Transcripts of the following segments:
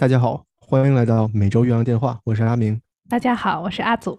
大家好，欢迎来到每周岳阳电话，我是阿明。大家好，我是阿祖。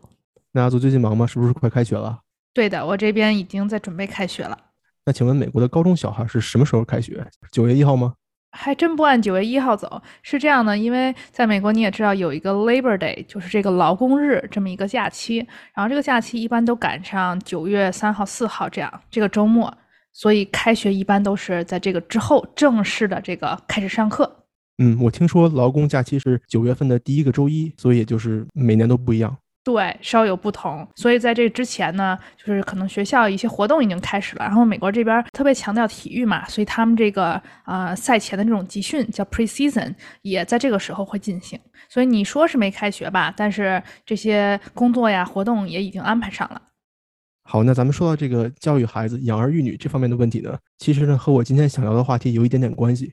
那阿祖最近忙吗？是不是快开学了？对的，我这边已经在准备开学了。那请问美国的高中小孩是什么时候开学？九月一号吗？还真不按九月一号走，是这样的，因为在美国你也知道有一个 Labor Day，就是这个劳工日这么一个假期，然后这个假期一般都赶上九月三号、四号这样这个周末，所以开学一般都是在这个之后正式的这个开始上课。嗯，我听说劳工假期是九月份的第一个周一，所以也就是每年都不一样。对，稍有不同。所以在这之前呢，就是可能学校一些活动已经开始了。然后美国这边特别强调体育嘛，所以他们这个呃赛前的这种集训叫 preseason，也在这个时候会进行。所以你说是没开学吧？但是这些工作呀活动也已经安排上了。好，那咱们说到这个教育孩子、养儿育女这方面的问题呢，其实呢和我今天想聊的话题有一点点关系。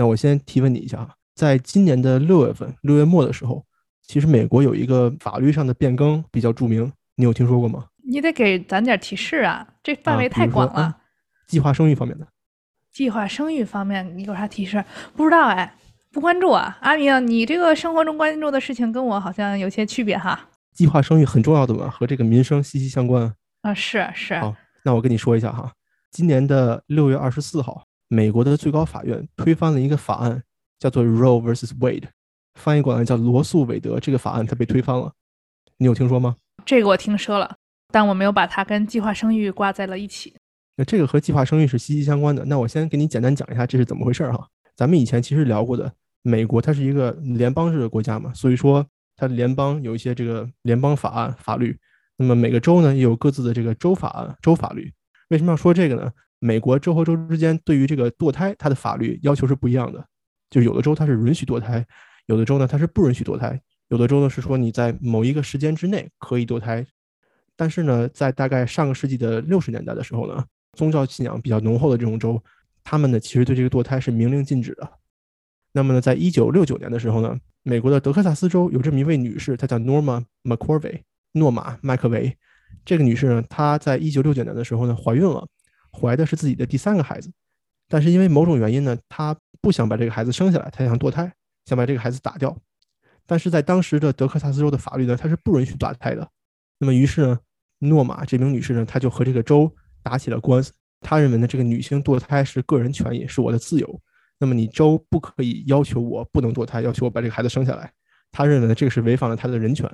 那我先提问你一下，在今年的六月份，六月末的时候，其实美国有一个法律上的变更比较著名，你有听说过吗？你得给咱点提示啊，这范围太广了。计划生育方面的。计划生育方面，你有啥提示？不知道哎，不关注啊。阿明，你这个生活中关注的事情跟我好像有些区别哈。计划生育很重要的嘛，和这个民生息息相关啊。是是。好，那我跟你说一下哈，今年的六月二十四号。美国的最高法院推翻了一个法案，叫做 Roe vs Wade，翻译过来叫罗素韦德。这个法案它被推翻了，你有听说吗？这个我听说了，但我没有把它跟计划生育挂在了一起。那这个和计划生育是息息相关的。那我先给你简单讲一下这是怎么回事哈。咱们以前其实聊过的，美国它是一个联邦制的国家嘛，所以说它联邦有一些这个联邦法案法律。那么每个州呢也有各自的这个州法案州法律。为什么要说这个呢？美国州和州之间对于这个堕胎，它的法律要求是不一样的。就有的州它是允许堕胎，有的州呢它是不允许堕胎。有的州呢是说你在某一个时间之内可以堕胎，但是呢，在大概上个世纪的六十年代的时候呢，宗教信仰比较浓厚的这种州，他们呢其实对这个堕胎是明令禁止的。那么呢，在一九六九年的时候呢，美国的德克萨斯州有这么一位女士，她叫 Norma McCorvey，诺玛麦克维。这个女士呢，她在一九六九年的时候呢怀孕了。怀的是自己的第三个孩子，但是因为某种原因呢，她不想把这个孩子生下来，她想堕胎，想把这个孩子打掉。但是在当时的德克萨斯州的法律呢，它是不允许打胎的。那么于是呢，诺玛这名女士呢，她就和这个州打起了官司。她认为呢，这个女性堕胎是个人权益，是我的自由。那么你州不可以要求我不能堕胎，要求我把这个孩子生下来。她认为呢，这个是违反了她的人权。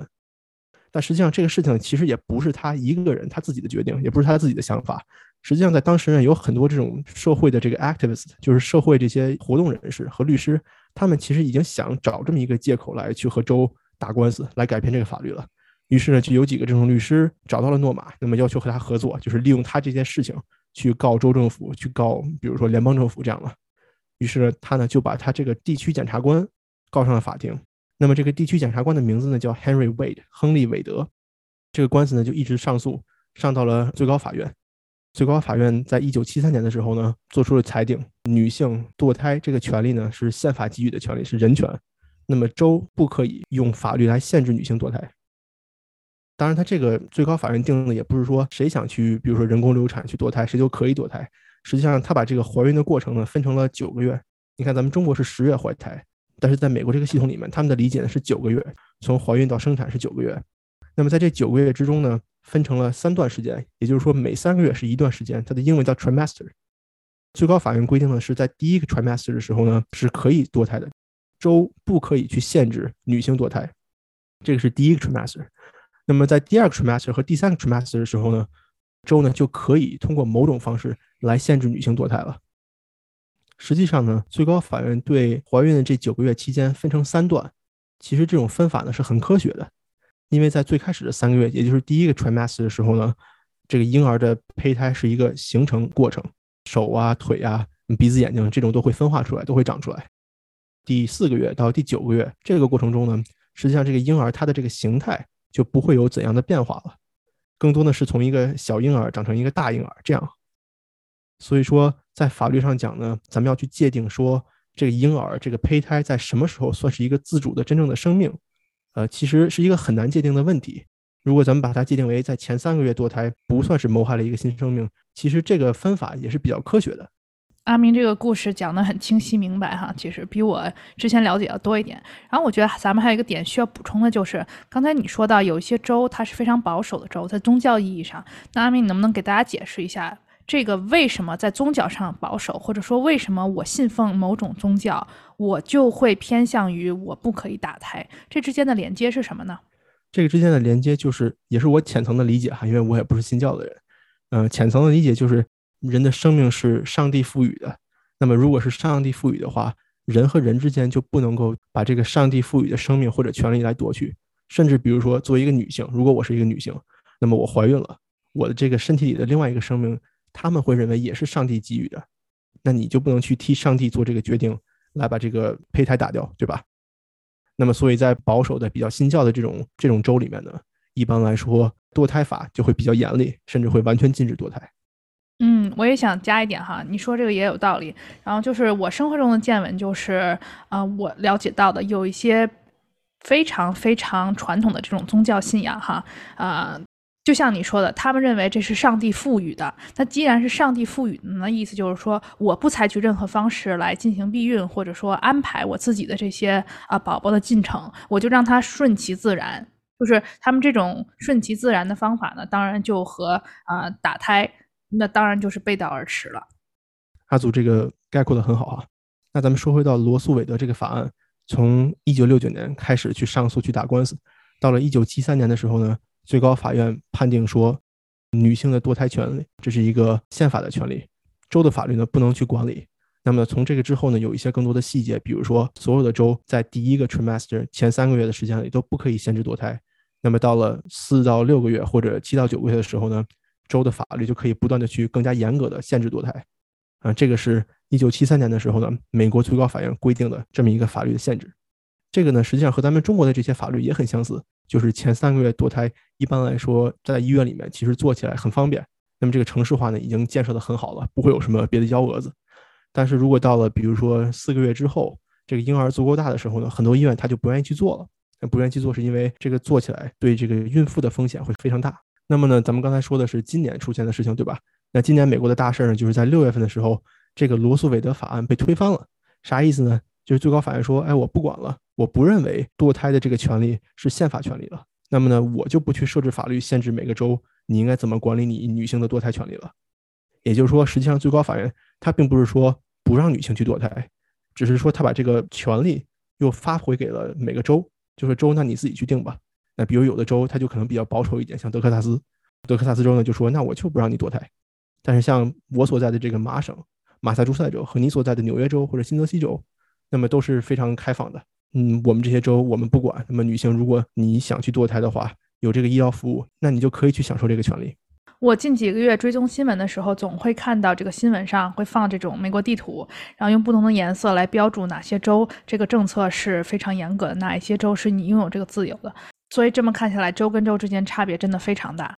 但实际上，这个事情其实也不是她一个人她自己的决定，也不是她自己的想法。实际上，在当时呢，有很多这种社会的这个 activist，就是社会这些活动人士和律师，他们其实已经想找这么一个借口来去和州打官司，来改变这个法律了。于是呢，就有几个这种律师找到了诺玛，那么要求和他合作，就是利用他这件事情去告州政府，去告比如说联邦政府这样的。于是呢，他呢就把他这个地区检察官告上了法庭。那么这个地区检察官的名字呢叫 Henry Wade，亨利·韦德。这个官司呢就一直上诉，上到了最高法院。最高法院在一九七三年的时候呢，做出了裁定，女性堕胎这个权利呢是宪法给予的权利，是人权。那么州不可以用法律来限制女性堕胎。当然，他这个最高法院定的也不是说谁想去，比如说人工流产去堕胎，谁就可以堕胎。实际上，他把这个怀孕的过程呢分成了九个月。你看，咱们中国是十月怀胎，但是在美国这个系统里面，他们的理解呢是九个月，从怀孕到生产是九个月。那么在这九个月之中呢？分成了三段时间，也就是说每三个月是一段时间，它的英文叫 trimester。最高法院规定的是在第一个 trimester 的时候呢是可以堕胎的，州不可以去限制女性堕胎，这个是第一个 trimester。那么在第二个 trimester 和第三个 trimester 的时候呢，州呢就可以通过某种方式来限制女性堕胎了。实际上呢，最高法院对怀孕的这九个月期间分成三段，其实这种分法呢是很科学的。因为在最开始的三个月，也就是第一个 trimester 的时候呢，这个婴儿的胚胎是一个形成过程，手啊、腿啊、鼻子、眼睛这种都会分化出来，都会长出来。第四个月到第九个月这个过程中呢，实际上这个婴儿它的这个形态就不会有怎样的变化了，更多的是从一个小婴儿长成一个大婴儿这样。所以说，在法律上讲呢，咱们要去界定说这个婴儿这个胚胎在什么时候算是一个自主的真正的生命。呃，其实是一个很难界定的问题。如果咱们把它界定为在前三个月堕胎不算是谋害了一个新生命，其实这个分法也是比较科学的。阿明这个故事讲得很清晰明白哈，其实比我之前了解要多一点。然后我觉得咱们还有一个点需要补充的就是，刚才你说到有一些州它是非常保守的州，在宗教意义上，那阿明你能不能给大家解释一下，这个为什么在宗教上保守，或者说为什么我信奉某种宗教，我就会偏向于我不可以打胎？这之间的连接是什么呢？这个之间的连接就是，也是我浅层的理解哈，因为我也不是信教的人，嗯，浅层的理解就是。人的生命是上帝赋予的，那么如果是上帝赋予的话，人和人之间就不能够把这个上帝赋予的生命或者权利来夺去。甚至比如说，作为一个女性，如果我是一个女性，那么我怀孕了，我的这个身体里的另外一个生命，他们会认为也是上帝给予的，那你就不能去替上帝做这个决定，来把这个胚胎打掉，对吧？那么，所以在保守的、比较新教的这种这种州里面呢，一般来说，堕胎法就会比较严厉，甚至会完全禁止堕胎。嗯，我也想加一点哈，你说这个也有道理。然后就是我生活中的见闻，就是啊，我了解到的有一些非常非常传统的这种宗教信仰哈，啊，就像你说的，他们认为这是上帝赋予的。那既然是上帝赋予的，那意思就是说，我不采取任何方式来进行避孕，或者说安排我自己的这些啊宝宝的进程，我就让它顺其自然。就是他们这种顺其自然的方法呢，当然就和啊打胎。那当然就是背道而驰了。阿祖这个概括的很好啊。那咱们说回到罗素韦德这个法案，从一九六九年开始去上诉去打官司，到了一九七三年的时候呢，最高法院判定说，女性的堕胎权利这是一个宪法的权利，州的法律呢不能去管理。那么从这个之后呢，有一些更多的细节，比如说所有的州在第一个 trimester 前三个月的时间里都不可以限制堕胎。那么到了四到六个月或者七到九个月的时候呢？州的法律就可以不断的去更加严格的限制堕胎，啊，这个是一九七三年的时候呢，美国最高法院规定的这么一个法律的限制。这个呢，实际上和咱们中国的这些法律也很相似，就是前三个月堕胎，一般来说在医院里面其实做起来很方便。那么这个城市化呢，已经建设的很好了，不会有什么别的幺蛾子。但是如果到了比如说四个月之后，这个婴儿足够大的时候呢，很多医院他就不愿意去做了。那不愿意去做是因为这个做起来对这个孕妇的风险会非常大。那么呢，咱们刚才说的是今年出现的事情，对吧？那今年美国的大事呢，就是在六月份的时候，这个罗素韦德法案被推翻了。啥意思呢？就是最高法院说，哎，我不管了，我不认为堕胎的这个权利是宪法权利了。那么呢，我就不去设置法律限制每个州你应该怎么管理你女性的堕胎权利了。也就是说，实际上最高法院它并不是说不让女性去堕胎，只是说他把这个权利又发回给了每个州，就是州，那你自己去定吧。那比如有的州，它就可能比较保守一点，像德克萨斯，德克萨斯州呢就说，那我就不让你堕胎。但是像我所在的这个麻省、马萨诸塞州和你所在的纽约州或者新泽西州，那么都是非常开放的。嗯，我们这些州我们不管。那么女性，如果你想去堕胎的话，有这个医疗服务，那你就可以去享受这个权利。我近几个月追踪新闻的时候，总会看到这个新闻上会放这种美国地图，然后用不同的颜色来标注哪些州这个政策是非常严格的，哪一些州是你拥有这个自由的。所以这么看下来，州跟州之间差别真的非常大。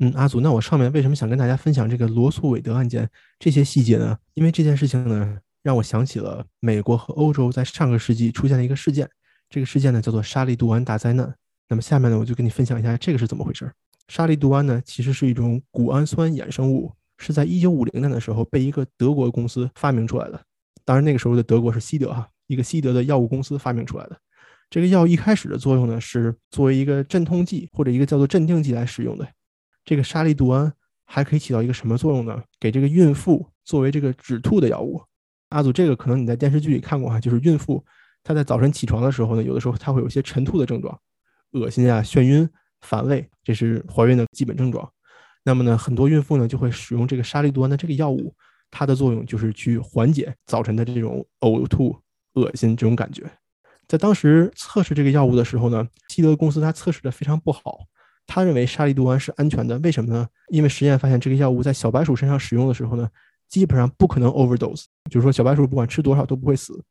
嗯，阿祖，那我上面为什么想跟大家分享这个罗素韦德案件这些细节呢？因为这件事情呢，让我想起了美国和欧洲在上个世纪出现的一个事件。这个事件呢叫做沙利度胺大灾难。那么下面呢，我就跟你分享一下这个是怎么回事。沙利度胺呢，其实是一种谷氨酸衍生物，是在一九五零年的时候被一个德国公司发明出来的。当然那个时候的德国是西德哈，一个西德的药物公司发明出来的。这个药一开始的作用呢，是作为一个镇痛剂或者一个叫做镇定剂来使用的。这个沙利度胺还可以起到一个什么作用呢？给这个孕妇作为这个止吐的药物。阿祖，这个可能你在电视剧里看过哈，就是孕妇她在早晨起床的时候呢，有的时候她会有一些晨吐的症状，恶心啊、眩晕、反胃，这是怀孕的基本症状。那么呢，很多孕妇呢就会使用这个沙利度胺的这个药物，它的作用就是去缓解早晨的这种呕吐、恶心这种感觉。在当时测试这个药物的时候呢，西德公司它测试的非常不好。他认为沙利度胺是安全的，为什么呢？因为实验发现这个药物在小白鼠身上使用的时候呢，基本上不可能 overdose，就是说小白鼠不管吃多少都不会死。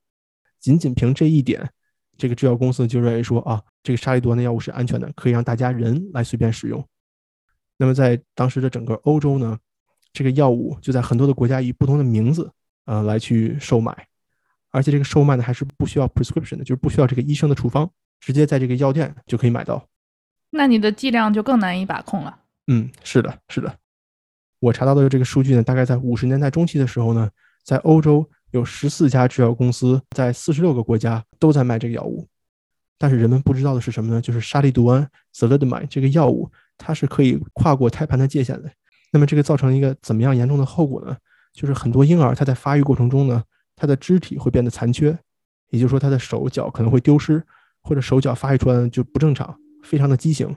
仅仅凭这一点，这个制药公司就认为说啊，这个沙利度胺的药物是安全的，可以让大家人来随便使用。那么在当时的整个欧洲呢，这个药物就在很多的国家以不同的名字呃来去售卖。而且这个售卖呢还是不需要 prescription 的，就是不需要这个医生的处方，直接在这个药店就可以买到。那你的剂量就更难以把控了。嗯，是的，是的。我查到的这个数据呢，大概在五十年代中期的时候呢，在欧洲有十四家制药公司，在四十六个国家都在卖这个药物。但是人们不知道的是什么呢？就是沙利度胺 （thalidomide） 这个药物，它是可以跨过胎盘的界限的。那么这个造成一个怎么样严重的后果呢？就是很多婴儿他在发育过程中呢，他的肢体会变得残缺，也就是说他的手脚可能会丢失，或者手脚发育出来就不正常，非常的畸形。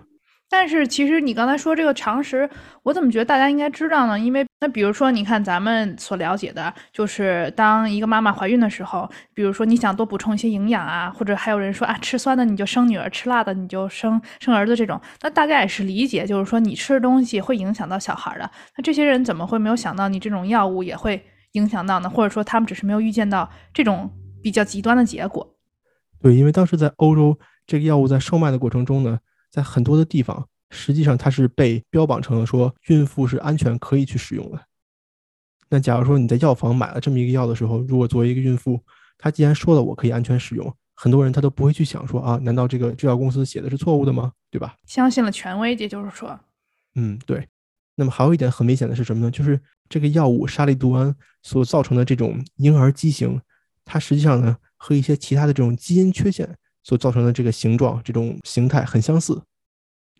但是其实你刚才说这个常识，我怎么觉得大家应该知道呢？因为那比如说，你看咱们所了解的，就是当一个妈妈怀孕的时候，比如说你想多补充一些营养啊，或者还有人说啊，吃酸的你就生女儿，吃辣的你就生生儿子这种，那大家也是理解，就是说你吃的东西会影响到小孩的。那这些人怎么会没有想到你这种药物也会影响到呢？或者说他们只是没有预见到这种比较极端的结果？对，因为当时在欧洲，这个药物在售卖的过程中呢。在很多的地方，实际上它是被标榜成了说孕妇是安全可以去使用的。那假如说你在药房买了这么一个药的时候，如果作为一个孕妇，她既然说了我可以安全使用，很多人他都不会去想说啊，难道这个制药公司写的是错误的吗？对吧？相信了权威，也就是说，嗯，对。那么还有一点很危险的是什么呢？就是这个药物沙利度胺所造成的这种婴儿畸形，它实际上呢和一些其他的这种基因缺陷。所造成的这个形状、这种形态很相似，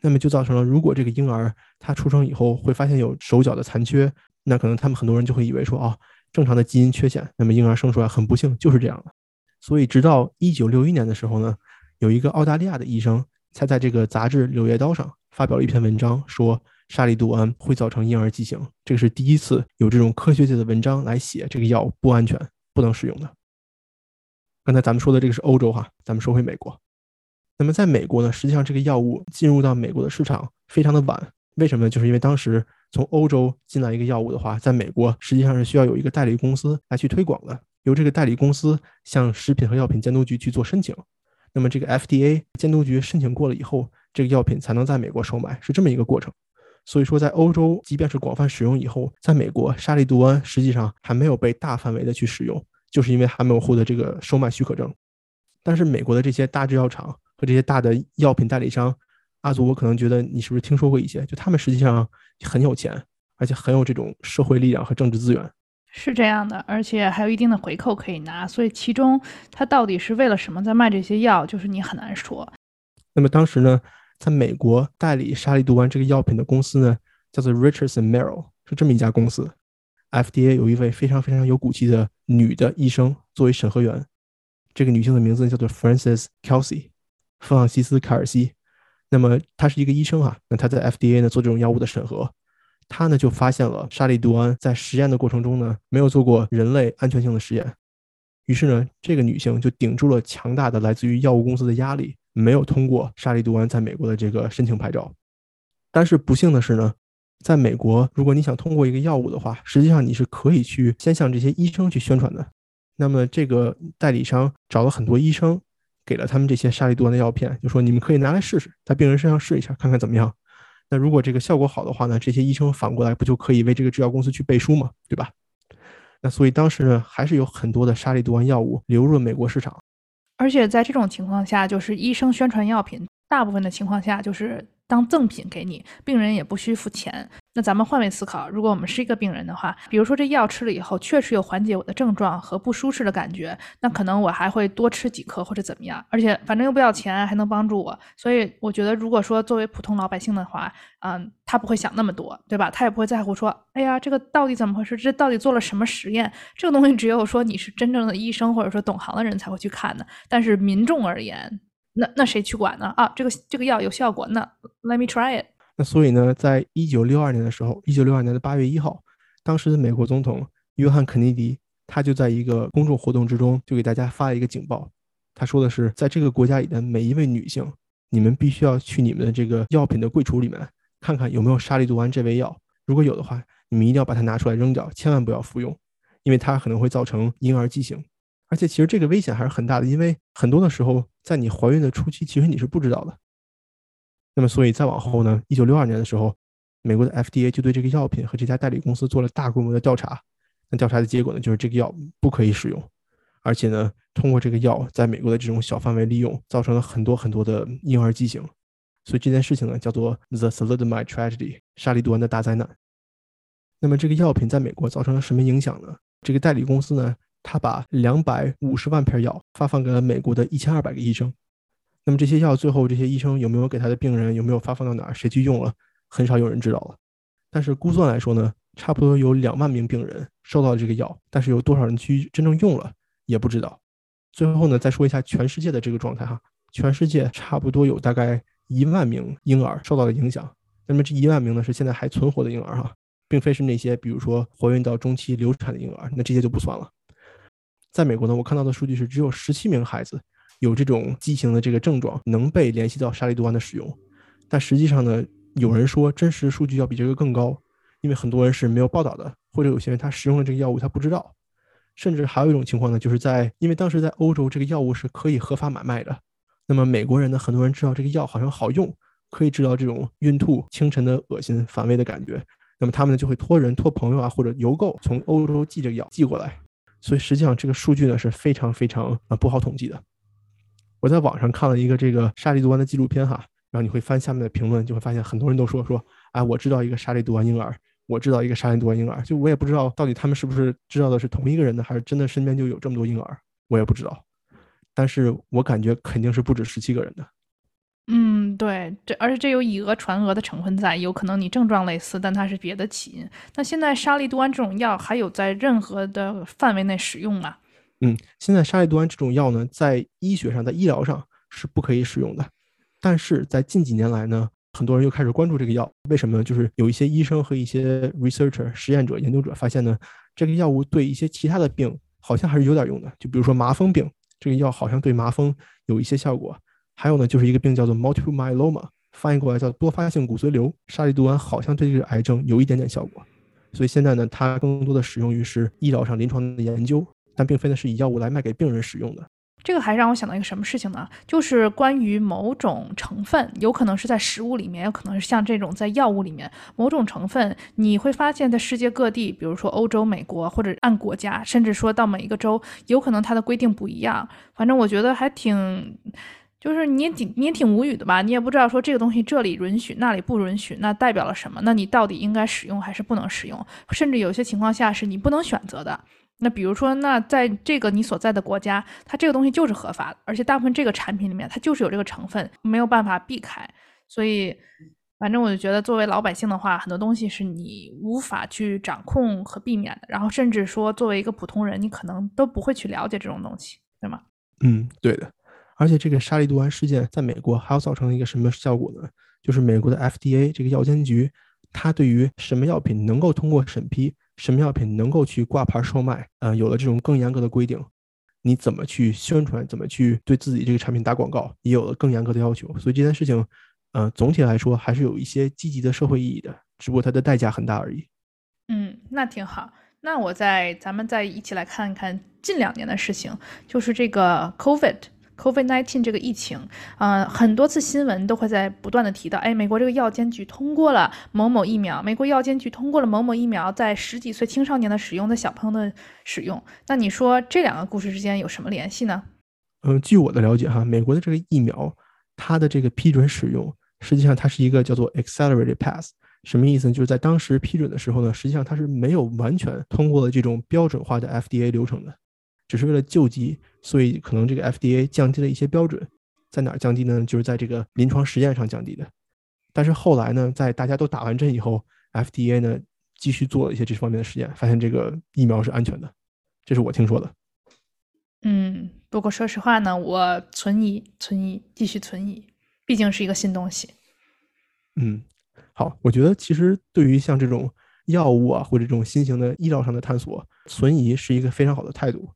那么就造成了，如果这个婴儿他出生以后会发现有手脚的残缺，那可能他们很多人就会以为说，哦，正常的基因缺陷，那么婴儿生出来很不幸就是这样的。所以，直到一九六一年的时候呢，有一个澳大利亚的医生才在这个杂志《柳叶刀》上发表了一篇文章，说沙利度胺会造成婴儿畸形，这个是第一次有这种科学界的文章来写这个药不安全、不能使用的。刚才咱们说的这个是欧洲哈，咱们说回美国。那么在美国呢，实际上这个药物进入到美国的市场非常的晚，为什么呢？就是因为当时从欧洲进来一个药物的话，在美国实际上是需要有一个代理公司来去推广的，由这个代理公司向食品和药品监督局去做申请。那么这个 FDA 监督局申请过了以后，这个药品才能在美国售卖，是这么一个过程。所以说，在欧洲即便是广泛使用以后，在美国沙利度胺实际上还没有被大范围的去使用。就是因为还没有获得这个售卖许可证，但是美国的这些大制药厂和这些大的药品代理商，阿祖，我可能觉得你是不是听说过一些？就他们实际上很有钱，而且很有这种社会力量和政治资源。是这样的，而且还有一定的回扣可以拿。所以其中他到底是为了什么在卖这些药，就是你很难说。那么当时呢，在美国代理沙利度胺这个药品的公司呢，叫做 Richardson Merrill，是这么一家公司。FDA 有一位非常非常有骨气的女的医生作为审核员，这个女性的名字叫做 Frances Kelsey，弗朗西斯·凯尔西。那么她是一个医生啊，那她在 FDA 呢做这种药物的审核，她呢就发现了沙利度胺在实验的过程中呢没有做过人类安全性的实验，于是呢这个女性就顶住了强大的来自于药物公司的压力，没有通过沙利度胺在美国的这个申请牌照。但是不幸的是呢。在美国，如果你想通过一个药物的话，实际上你是可以去先向这些医生去宣传的。那么这个代理商找了很多医生，给了他们这些沙利度胺的药片，就说你们可以拿来试试，在病人身上试一下，看看怎么样。那如果这个效果好的话呢，这些医生反过来不就可以为这个制药公司去背书吗？对吧？那所以当时呢，还是有很多的沙利度胺药物流入了美国市场。而且在这种情况下，就是医生宣传药品，大部分的情况下就是。当赠品给你，病人也不需付钱。那咱们换位思考，如果我们是一个病人的话，比如说这药吃了以后，确实有缓解我的症状和不舒适的感觉，那可能我还会多吃几颗或者怎么样。而且反正又不要钱，还能帮助我，所以我觉得，如果说作为普通老百姓的话，嗯，他不会想那么多，对吧？他也不会在乎说，哎呀，这个到底怎么回事？这到底做了什么实验？这个东西只有说你是真正的医生或者说懂行的人才会去看的。但是民众而言，那那谁去管呢？啊，这个这个药有效果，那 let me try it。那所以呢，在一九六二年的时候，一九六二年的八月一号，当时的美国总统约翰肯尼迪，他就在一个公众活动之中，就给大家发了一个警报。他说的是，在这个国家里的每一位女性，你们必须要去你们的这个药品的柜橱里面，看看有没有沙利度胺这味药。如果有的话，你们一定要把它拿出来扔掉，千万不要服用，因为它可能会造成婴儿畸形。而且其实这个危险还是很大的，因为很多的时候，在你怀孕的初期，其实你是不知道的。那么，所以再往后呢，一九六二年的时候，美国的 FDA 就对这个药品和这家代理公司做了大规模的调查。那调查的结果呢，就是这个药不可以使用，而且呢，通过这个药在美国的这种小范围利用，造成了很多很多的婴儿畸形。所以这件事情呢，叫做 The Thalidomide Tragedy，沙利度胺的大灾难。那么这个药品在美国造成了什么影响呢？这个代理公司呢，他把两百五十万片药发放给了美国的一千二百个医生。那么这些药最后这些医生有没有给他的病人有没有发放到哪儿，谁去用了，很少有人知道了。但是估算来说呢，差不多有两万名病人收到了这个药，但是有多少人去真正用了也不知道。最后呢，再说一下全世界的这个状态哈，全世界差不多有大概一万名婴儿受到了影响。那么这一万名呢是现在还存活的婴儿哈，并非是那些比如说怀孕到中期流产的婴儿，那这些就不算了。在美国呢，我看到的数据是只有十七名孩子有这种畸形的这个症状，能被联系到沙利度胺的使用。但实际上呢，有人说真实数据要比这个更高，因为很多人是没有报道的，或者有些人他使用了这个药物他不知道。甚至还有一种情况呢，就是在因为当时在欧洲这个药物是可以合法买卖的，那么美国人呢，很多人知道这个药好像好用，可以治疗这种孕吐、清晨的恶心、反胃的感觉，那么他们呢就会托人、托朋友啊，或者邮购从欧洲寄这个药寄过来。所以实际上这个数据呢是非常非常啊不好统计的。我在网上看了一个这个沙利度胺的纪录片哈，然后你会翻下面的评论，就会发现很多人都说说，哎，我知道一个沙利度胺婴儿。我知道一个沙利度胺婴儿，就我也不知道到底他们是不是知道的是同一个人呢，还是真的身边就有这么多婴儿，我也不知道。但是我感觉肯定是不止十七个人的。嗯，对，这而且这有以讹传讹的成分在，有可能你症状类似，但它是别的起因。那现在沙利度胺这种药还有在任何的范围内使用吗？嗯，现在沙利度胺这种药呢，在医学上，在医疗上是不可以使用的，但是在近几年来呢。很多人又开始关注这个药，为什么呢？就是有一些医生和一些 researcher 实验者、研究者发现呢，这个药物对一些其他的病好像还是有点用的。就比如说麻风病，这个药好像对麻风有一些效果。还有呢，就是一个病叫做 multiple myeloma，翻译过来叫多发性骨髓瘤，沙利度胺好像对这个癌症有一点点效果。所以现在呢，它更多的使用于是医疗上临床的研究，但并非呢是以药物来卖给病人使用的。这个还让我想到一个什么事情呢？就是关于某种成分，有可能是在食物里面，有可能是像这种在药物里面某种成分，你会发现在世界各地，比如说欧洲、美国，或者按国家，甚至说到每一个州，有可能它的规定不一样。反正我觉得还挺，就是你也挺你也挺无语的吧？你也不知道说这个东西这里允许，那里不允许，那代表了什么？那你到底应该使用还是不能使用？甚至有些情况下是你不能选择的。那比如说，那在这个你所在的国家，它这个东西就是合法的，而且大部分这个产品里面它就是有这个成分，没有办法避开。所以，反正我就觉得，作为老百姓的话，很多东西是你无法去掌控和避免的。然后，甚至说作为一个普通人，你可能都不会去了解这种东西，对吗？嗯，对的。而且这个沙利度胺事件在美国还要造成一个什么效果呢？就是美国的 FDA 这个药监局，它对于什么药品能够通过审批。什么药品能够去挂牌售卖？呃，有了这种更严格的规定，你怎么去宣传？怎么去对自己这个产品打广告？也有了更严格的要求。所以这件事情，呃，总体来说还是有一些积极的社会意义的，只不过它的代价很大而已。嗯，那挺好。那我再咱们再一起来看一看近两年的事情，就是这个 COVID。COVID-19 这个疫情，呃，很多次新闻都会在不断的提到，哎，美国这个药监局通过了某某疫苗，美国药监局通过了某某疫苗在十几岁青少年的使用，在小朋友的使用。那你说这两个故事之间有什么联系呢？嗯，据我的了解哈，美国的这个疫苗，它的这个批准使用，实际上它是一个叫做 accelerated pass，什么意思呢？就是在当时批准的时候呢，实际上它是没有完全通过了这种标准化的 FDA 流程的。只是为了救急，所以可能这个 FDA 降低了一些标准，在哪儿降低呢？就是在这个临床实验上降低的。但是后来呢，在大家都打完针以后，FDA 呢继续做了一些这方面的实验，发现这个疫苗是安全的。这是我听说的。嗯，不过说实话呢，我存疑，存疑，继续存疑，毕竟是一个新东西。嗯，好，我觉得其实对于像这种药物啊，或者这种新型的医疗上的探索，存疑是一个非常好的态度。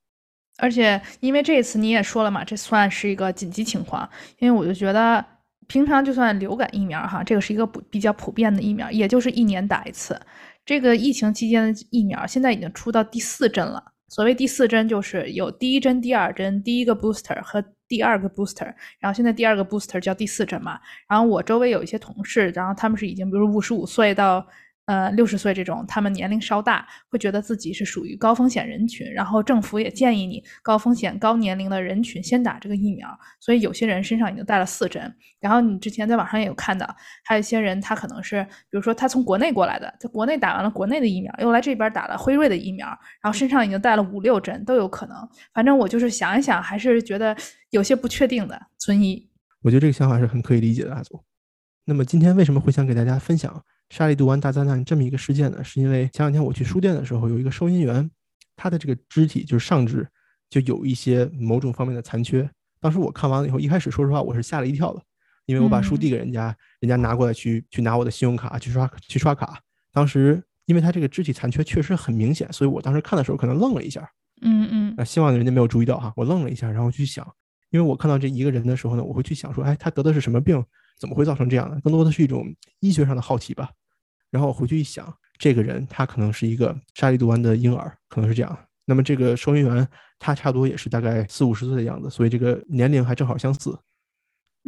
而且，因为这次你也说了嘛，这算是一个紧急情况。因为我就觉得，平常就算流感疫苗哈，这个是一个比较普遍的疫苗，也就是一年打一次。这个疫情期间的疫苗，现在已经出到第四针了。所谓第四针，就是有第一针、第二针，第一个 booster 和第二个 booster，然后现在第二个 booster 叫第四针嘛。然后我周围有一些同事，然后他们是已经比如五十五岁到呃，六十岁这种，他们年龄稍大，会觉得自己是属于高风险人群，然后政府也建议你高风险、高年龄的人群先打这个疫苗。所以有些人身上已经带了四针。然后你之前在网上也有看到，还有一些人他可能是，比如说他从国内过来的，在国内打完了国内的疫苗，又来这边打了辉瑞的疫苗，然后身上已经带了五六针都有可能。反正我就是想一想，还是觉得有些不确定的，存疑。我觉得这个想法是很可以理解的，阿祖。那么今天为什么会想给大家分享？沙利杜湾大灾难这么一个事件呢，是因为前两天我去书店的时候，有一个收银员，他的这个肢体就是上肢就有一些某种方面的残缺。当时我看完了以后，一开始说实话我是吓了一跳的，因为我把书递给人家，人家拿过来去去拿我的信用卡去刷去刷卡。当时因为他这个肢体残缺确实很明显，所以我当时看的时候可能愣了一下。嗯嗯。那希望人家没有注意到哈，我愣了一下，然后去想，因为我看到这一个人的时候呢，我会去想说，哎，他得的是什么病？怎么会造成这样的？更多的是一种医学上的好奇吧。然后我回去一想，这个人他可能是一个沙利杜湾的婴儿，可能是这样。那么这个收银员他差不多也是大概四五十岁的样子，所以这个年龄还正好相似。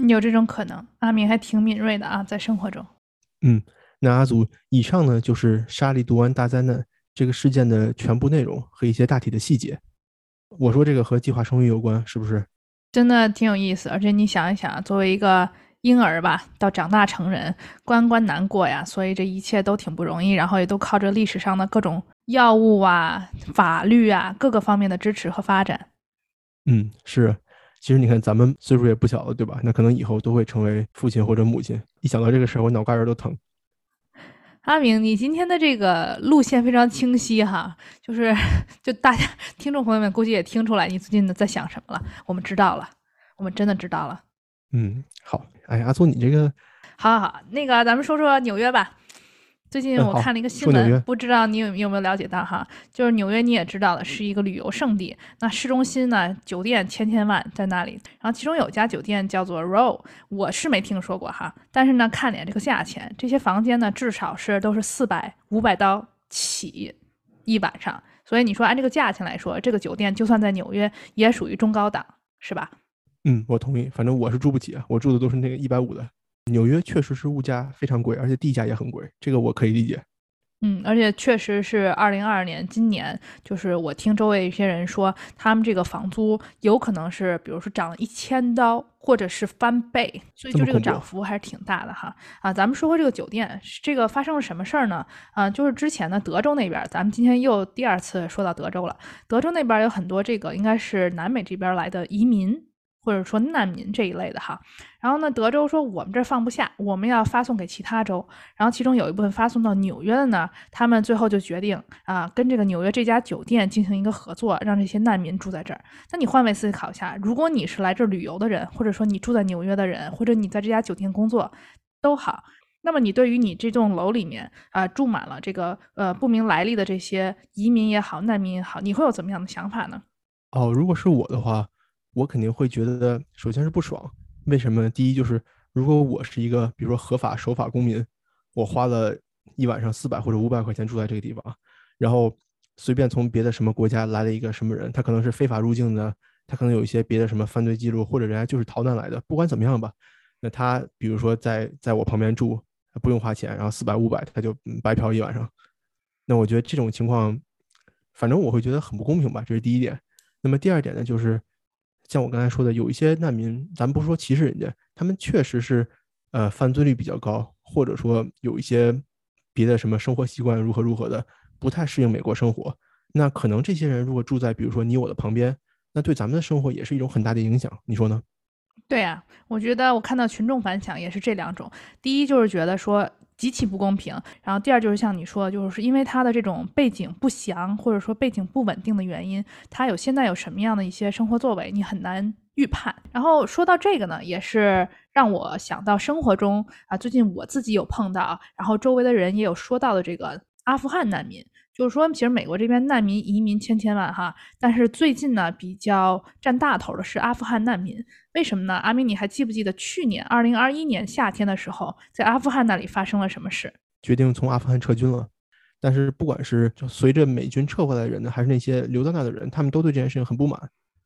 有这种可能，阿明还挺敏锐的啊，在生活中。嗯，那阿祖，以上呢就是沙利杜湾大灾难这个事件的全部内容和一些大体的细节。我说这个和计划生育有关，是不是？真的挺有意思，而且你想一想，作为一个。婴儿吧，到长大成人，关关难过呀，所以这一切都挺不容易，然后也都靠着历史上的各种药物啊、法律啊各个方面的支持和发展。嗯，是，其实你看咱们岁数也不小了，对吧？那可能以后都会成为父亲或者母亲。一想到这个事儿，我脑瓜仁都疼。阿明，你今天的这个路线非常清晰哈，就是就大家听众朋友们估计也听出来你最近在想什么了。我们知道了，我们真的知道了。嗯，好。哎，阿祖，你这个，好好好，那个咱们说说纽约吧。最近我看了一个新闻，不知道你有有没有了解到哈？就是纽约你也知道了，是一个旅游胜地。那市中心呢，酒店千千万在那里。然后其中有家酒店叫做 Row，我是没听说过哈。但是呢，看脸这个价钱，这些房间呢，至少是都是四百五百刀起一晚上。所以你说按这个价钱来说，这个酒店就算在纽约也属于中高档，是吧？嗯，我同意。反正我是住不起啊，我住的都是那个一百五的。纽约确实是物价非常贵，而且地价也很贵，这个我可以理解。嗯，而且确实是二零二二年，今年就是我听周围一些人说，他们这个房租有可能是，比如说涨了一千刀，或者是翻倍，所以就这个涨幅还是挺大的哈。啊，咱们说回这个酒店，这个发生了什么事儿呢？啊，就是之前呢，德州那边，咱们今天又第二次说到德州了。德州那边有很多这个应该是南美这边来的移民。或者说难民这一类的哈，然后呢，德州说我们这放不下，我们要发送给其他州，然后其中有一部分发送到纽约的呢，他们最后就决定啊，跟这个纽约这家酒店进行一个合作，让这些难民住在这儿。那你换位思考一下，如果你是来这儿旅游的人，或者说你住在纽约的人，或者你在这家酒店工作都好，那么你对于你这栋楼里面啊住满了这个呃不明来历的这些移民也好，难民也好，你会有怎么样的想法呢？哦，如果是我的话。我肯定会觉得，首先是不爽。为什么呢？第一就是，如果我是一个比如说合法守法公民，我花了一晚上四百或者五百块钱住在这个地方，然后随便从别的什么国家来了一个什么人，他可能是非法入境的，他可能有一些别的什么犯罪记录，或者人家就是逃难来的。不管怎么样吧，那他比如说在在我旁边住，不用花钱，然后四百五百他就白嫖一晚上。那我觉得这种情况，反正我会觉得很不公平吧。这是第一点。那么第二点呢，就是。像我刚才说的，有一些难民，咱不说歧视人家，他们确实是，呃，犯罪率比较高，或者说有一些别的什么生活习惯如何如何的，不太适应美国生活。那可能这些人如果住在比如说你我的旁边，那对咱们的生活也是一种很大的影响。你说呢？对呀，我觉得我看到群众反响也是这两种。第一就是觉得说。极其不公平。然后第二就是像你说，就是因为他的这种背景不详，或者说背景不稳定的原因，他有现在有什么样的一些生活作为，你很难预判。然后说到这个呢，也是让我想到生活中啊，最近我自己有碰到，然后周围的人也有说到的这个阿富汗难民。就是说，其实美国这边难民移民千千万哈，但是最近呢，比较占大头的是阿富汗难民。为什么呢？阿明，你还记不记得去年二零二一年夏天的时候，在阿富汗那里发生了什么事？决定从阿富汗撤军了。但是不管是就随着美军撤回来的人呢，还是那些留在那的人，他们都对这件事情很不满，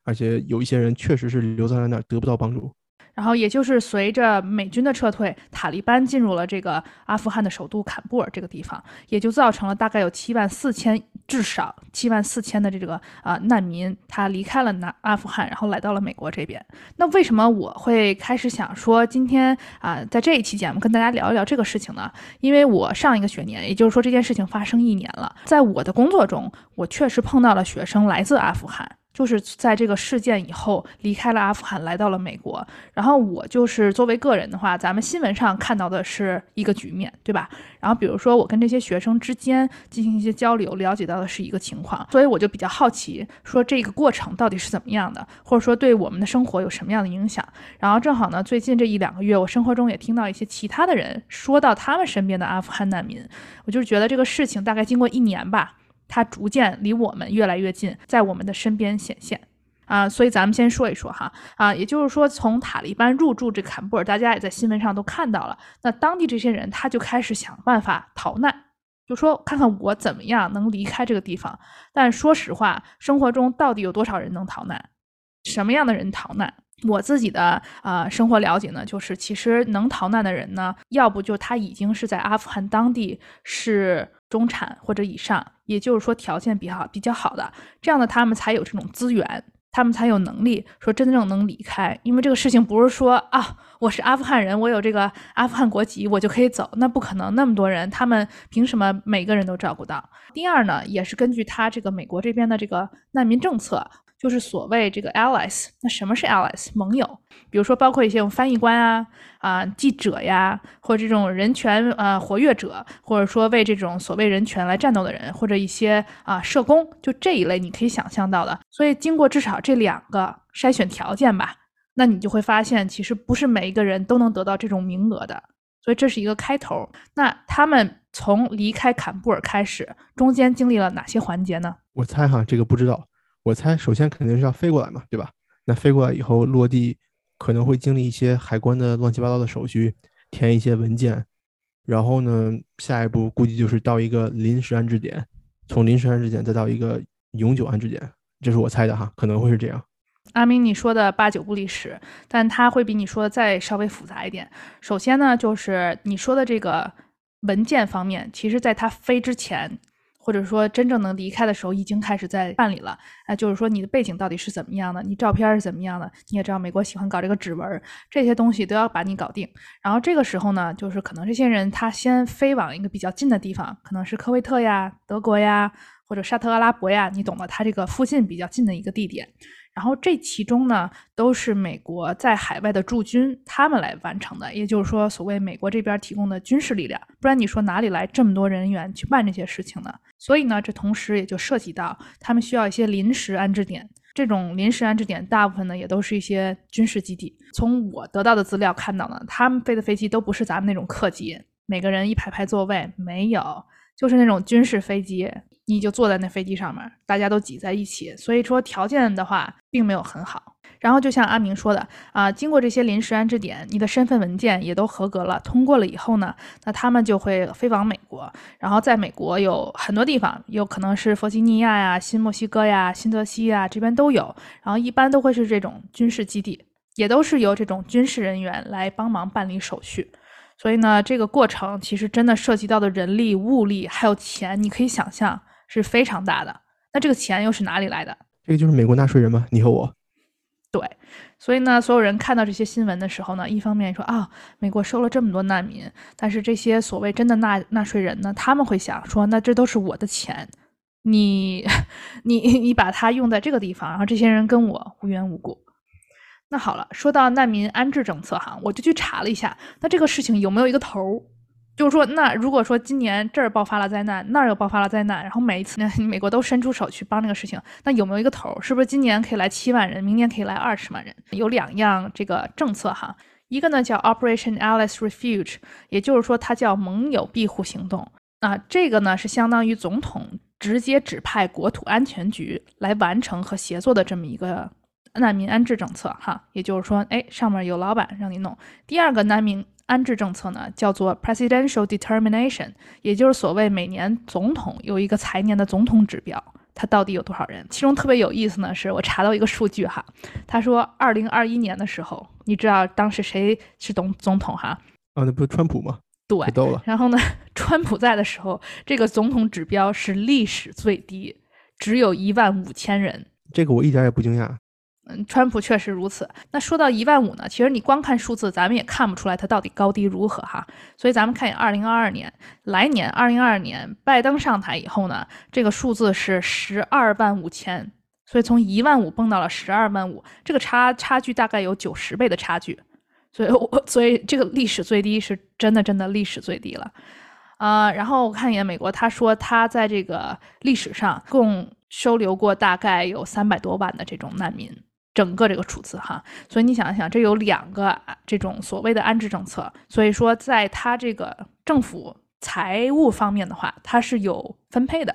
而且有一些人确实是留在了那儿得不到帮助。然后也就是随着美军的撤退，塔利班进入了这个阿富汗的首都坎布尔这个地方，也就造成了大概有七万四千，至少七万四千的这个啊难民，他离开了南阿富汗，然后来到了美国这边。那为什么我会开始想说今天啊，在这一期节目跟大家聊一聊这个事情呢？因为我上一个学年，也就是说这件事情发生一年了，在我的工作中，我确实碰到了学生来自阿富汗。就是在这个事件以后离开了阿富汗，来到了美国。然后我就是作为个人的话，咱们新闻上看到的是一个局面，对吧？然后比如说我跟这些学生之间进行一些交流，了解到的是一个情况，所以我就比较好奇，说这个过程到底是怎么样的，或者说对我们的生活有什么样的影响。然后正好呢，最近这一两个月，我生活中也听到一些其他的人说到他们身边的阿富汗难民，我就是觉得这个事情大概经过一年吧。它逐渐离我们越来越近，在我们的身边显现啊，所以咱们先说一说哈啊，也就是说，从塔利班入驻这坎布尔，大家也在新闻上都看到了，那当地这些人他就开始想办法逃难，就说看看我怎么样能离开这个地方。但说实话，生活中到底有多少人能逃难？什么样的人逃难？我自己的啊生活了解呢，就是其实能逃难的人呢，要不就他已经是在阿富汗当地是中产或者以上，也就是说条件比较比较好的，这样的他们才有这种资源，他们才有能力说真正能离开。因为这个事情不是说啊，我是阿富汗人，我有这个阿富汗国籍，我就可以走，那不可能，那么多人，他们凭什么每个人都照顾到？第二呢，也是根据他这个美国这边的这个难民政策。就是所谓这个 allies，那什么是 allies？盟友，比如说包括一些翻译官啊、啊记者呀，或者这种人权呃活跃者，或者说为这种所谓人权来战斗的人，或者一些啊社工，就这一类你可以想象到的。所以经过至少这两个筛选条件吧，那你就会发现，其实不是每一个人都能得到这种名额的。所以这是一个开头。那他们从离开坎布尔开始，中间经历了哪些环节呢？我猜哈，这个不知道。我猜，首先肯定是要飞过来嘛，对吧？那飞过来以后落地，可能会经历一些海关的乱七八糟的手续，填一些文件，然后呢，下一步估计就是到一个临时安置点，从临时安置点再到一个永久安置点，这是我猜的哈，可能会是这样。阿明，你说的八九不离十，但他会比你说的再稍微复杂一点。首先呢，就是你说的这个文件方面，其实在他飞之前。或者说真正能离开的时候，已经开始在办理了。那就是说你的背景到底是怎么样的，你照片是怎么样的？你也知道美国喜欢搞这个指纹，这些东西都要把你搞定。然后这个时候呢，就是可能这些人他先飞往一个比较近的地方，可能是科威特呀、德国呀，或者沙特阿拉伯呀，你懂的，他这个附近比较近的一个地点。然后这其中呢，都是美国在海外的驻军他们来完成的，也就是说，所谓美国这边提供的军事力量。不然你说哪里来这么多人员去办这些事情呢？所以呢，这同时也就涉及到他们需要一些临时安置点。这种临时安置点大部分呢，也都是一些军事基地。从我得到的资料看到呢，他们飞的飞机都不是咱们那种客机，每个人一排排座位，没有，就是那种军事飞机。你就坐在那飞机上面，大家都挤在一起，所以说条件的话并没有很好。然后就像阿明说的啊，经过这些临时安置点，你的身份文件也都合格了，通过了以后呢，那他们就会飞往美国。然后在美国有很多地方，有可能是弗吉尼亚呀、新墨西哥呀、新泽西呀这边都有。然后一般都会是这种军事基地，也都是由这种军事人员来帮忙办理手续。所以呢，这个过程其实真的涉及到的人力、物力还有钱，你可以想象。是非常大的，那这个钱又是哪里来的？这个就是美国纳税人吗？你和我？对，所以呢，所有人看到这些新闻的时候呢，一方面说啊，美国收了这么多难民，但是这些所谓真的纳纳税人呢，他们会想说，那这都是我的钱，你 你你把它用在这个地方，然后这些人跟我无缘无故。那好了，说到难民安置政策哈，我就去查了一下，那这个事情有没有一个头儿？就是说，那如果说今年这儿爆发了灾难，那儿又爆发了灾难，然后每一次呢，美国都伸出手去帮这个事情，那有没有一个头儿？是不是今年可以来七万人，明年可以来二十万人？有两样这个政策哈，一个呢叫 Operation Allies Refuge，也就是说它叫盟友庇护行动。那这个呢是相当于总统直接指派国土安全局来完成和协作的这么一个难民安置政策哈。也就是说，哎，上面有老板让你弄。第二个难民。安置政策呢，叫做 Presidential Determination，也就是所谓每年总统有一个财年的总统指标，他到底有多少人？其中特别有意思呢，是我查到一个数据哈，他说二零二一年的时候，你知道当时谁是总总统哈？啊，那不是川普吗？对，逗了。然后呢，川普在的时候，这个总统指标是历史最低，只有一万五千人。这个我一点也不惊讶。嗯，川普确实如此。那说到一万五呢，其实你光看数字，咱们也看不出来它到底高低如何哈。所以咱们看一眼二零二二年，来年二零二二年拜登上台以后呢，这个数字是十二万五千，所以从一万五蹦到了十二万五，这个差差距大概有九十倍的差距。所以，我所以这个历史最低是真的真的历史最低了啊。然后我看一眼美国，他说他在这个历史上共收留过大概有三百多万的这种难民。整个这个数字哈，所以你想一想，这有两个这种所谓的安置政策，所以说在他这个政府财务方面的话，它是有分配的。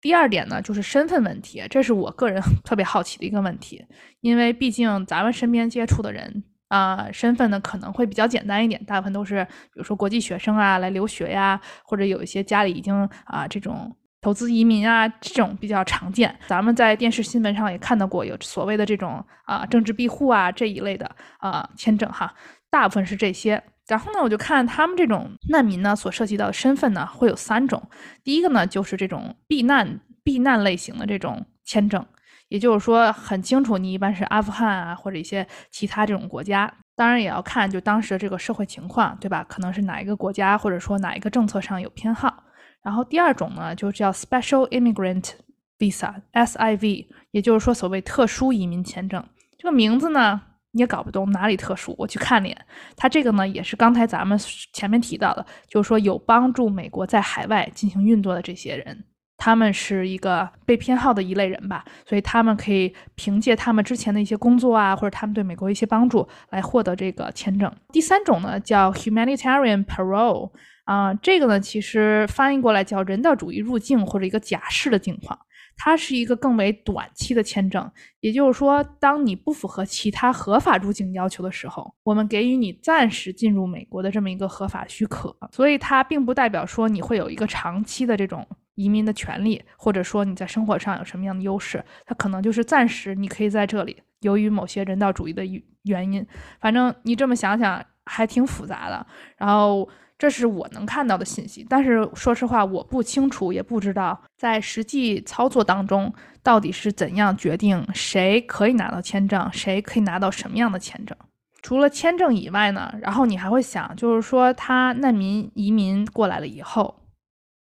第二点呢，就是身份问题，这是我个人特别好奇的一个问题，因为毕竟咱们身边接触的人啊，身份呢可能会比较简单一点，大部分都是比如说国际学生啊来留学呀，或者有一些家里已经啊这种。投资移民啊，这种比较常见。咱们在电视新闻上也看到过，有所谓的这种啊政治庇护啊这一类的啊签证哈，大部分是这些。然后呢，我就看他们这种难民呢所涉及到的身份呢会有三种。第一个呢就是这种避难避难类型的这种签证，也就是说很清楚你一般是阿富汗啊或者一些其他这种国家。当然也要看就当时的这个社会情况，对吧？可能是哪一个国家或者说哪一个政策上有偏好。然后第二种呢，就叫 Special Immigrant Visa（SIV），也就是说所谓特殊移民签证。这个名字呢，你也搞不懂哪里特殊。我去看了眼，它这个呢，也是刚才咱们前面提到的，就是说有帮助美国在海外进行运作的这些人，他们是一个被偏好的一类人吧，所以他们可以凭借他们之前的一些工作啊，或者他们对美国一些帮助来获得这个签证。第三种呢，叫 Humanitarian Parole。啊，这个呢，其实翻译过来叫人道主义入境或者一个假释的境况，它是一个更为短期的签证。也就是说，当你不符合其他合法入境要求的时候，我们给予你暂时进入美国的这么一个合法许可。所以它并不代表说你会有一个长期的这种移民的权利，或者说你在生活上有什么样的优势。它可能就是暂时你可以在这里，由于某些人道主义的原因。反正你这么想想，还挺复杂的。然后。这是我能看到的信息，但是说实话，我不清楚，也不知道在实际操作当中到底是怎样决定谁可以拿到签证，谁可以拿到什么样的签证。除了签证以外呢，然后你还会想，就是说他难民移民过来了以后，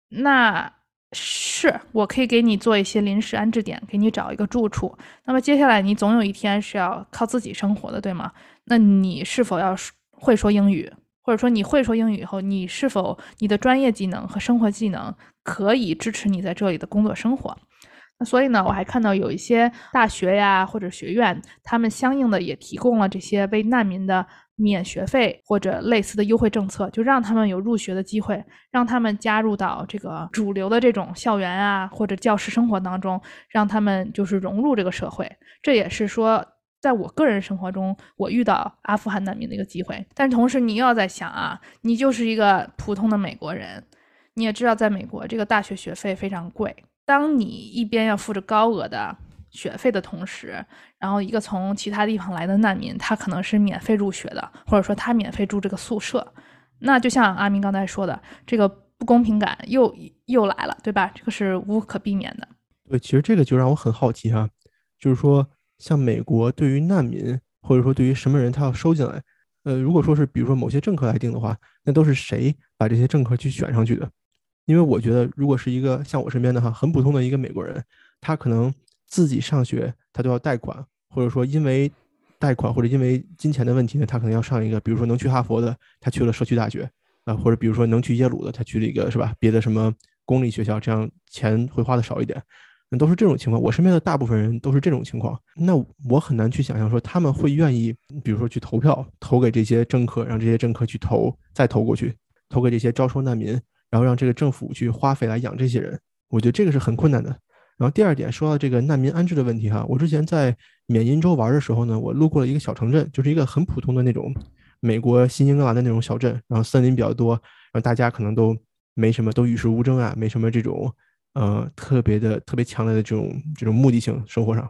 那是我可以给你做一些临时安置点，给你找一个住处。那么接下来你总有一天是要靠自己生活的，对吗？那你是否要会说英语？或者说你会说英语以后，你是否你的专业技能和生活技能可以支持你在这里的工作生活？那所以呢，我还看到有一些大学呀或者学院，他们相应的也提供了这些为难民的免学费或者类似的优惠政策，就让他们有入学的机会，让他们加入到这个主流的这种校园啊或者教师生活当中，让他们就是融入这个社会。这也是说。在我个人生活中，我遇到阿富汗难民的一个机会，但同时你又要在想啊，你就是一个普通的美国人，你也知道，在美国这个大学学费非常贵。当你一边要付着高额的学费的同时，然后一个从其他地方来的难民，他可能是免费入学的，或者说他免费住这个宿舍，那就像阿明刚才说的，这个不公平感又又来了，对吧？这个是无可避免的。对，其实这个就让我很好奇哈，就是说。像美国对于难民，或者说对于什么人他要收进来，呃，如果说是比如说某些政客来定的话，那都是谁把这些政客去选上去的？因为我觉得，如果是一个像我身边的哈很普通的一个美国人，他可能自己上学他都要贷款，或者说因为贷款或者因为金钱的问题呢，他可能要上一个，比如说能去哈佛的，他去了社区大学啊，或者比如说能去耶鲁的，他去了一个是吧别的什么公立学校，这样钱会花的少一点。都是这种情况，我身边的大部分人都是这种情况。那我很难去想象说他们会愿意，比如说去投票，投给这些政客，让这些政客去投，再投过去，投给这些招收难民，然后让这个政府去花费来养这些人。我觉得这个是很困难的。然后第二点，说到这个难民安置的问题哈，我之前在缅因州玩的时候呢，我路过了一个小城镇，就是一个很普通的那种美国新英格兰的那种小镇，然后森林比较多，然后大家可能都没什么，都与世无争啊，没什么这种。呃，特别的特别强烈的这种这种目的性生活上，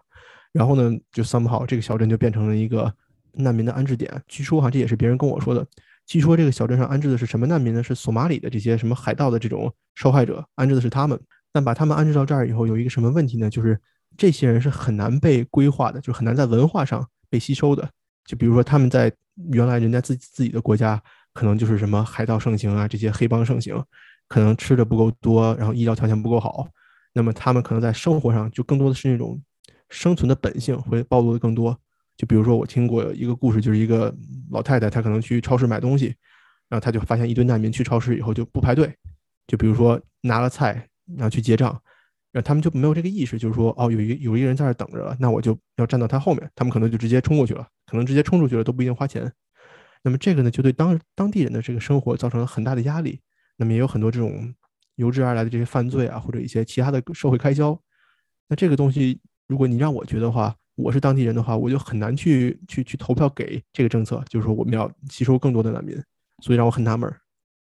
然后呢，就算不好这个小镇就变成了一个难民的安置点。据说哈，这也是别人跟我说的。据说这个小镇上安置的是什么难民呢？是索马里的这些什么海盗的这种受害者，安置的是他们。但把他们安置到这儿以后，有一个什么问题呢？就是这些人是很难被规划的，就很难在文化上被吸收的。就比如说他们在原来人家自己自己的国家，可能就是什么海盗盛行啊，这些黑帮盛行。可能吃的不够多，然后医疗条件不够好，那么他们可能在生活上就更多的是那种生存的本性会暴露的更多。就比如说我听过一个故事，就是一个老太太，她可能去超市买东西，然后她就发现一堆难民去超市以后就不排队，就比如说拿了菜然后去结账，然后他们就没有这个意识，就是说哦有一有一个人在这等着，那我就要站到他后面，他们可能就直接冲过去了，可能直接冲出去了都不一定花钱。那么这个呢，就对当当地人的这个生活造成了很大的压力。那么也有很多这种由之而来的这些犯罪啊，或者一些其他的社会开销。那这个东西，如果你让我觉得话，我是当地人的话，我就很难去去去投票给这个政策，就是说我们要吸收更多的难民，所以让我很纳闷。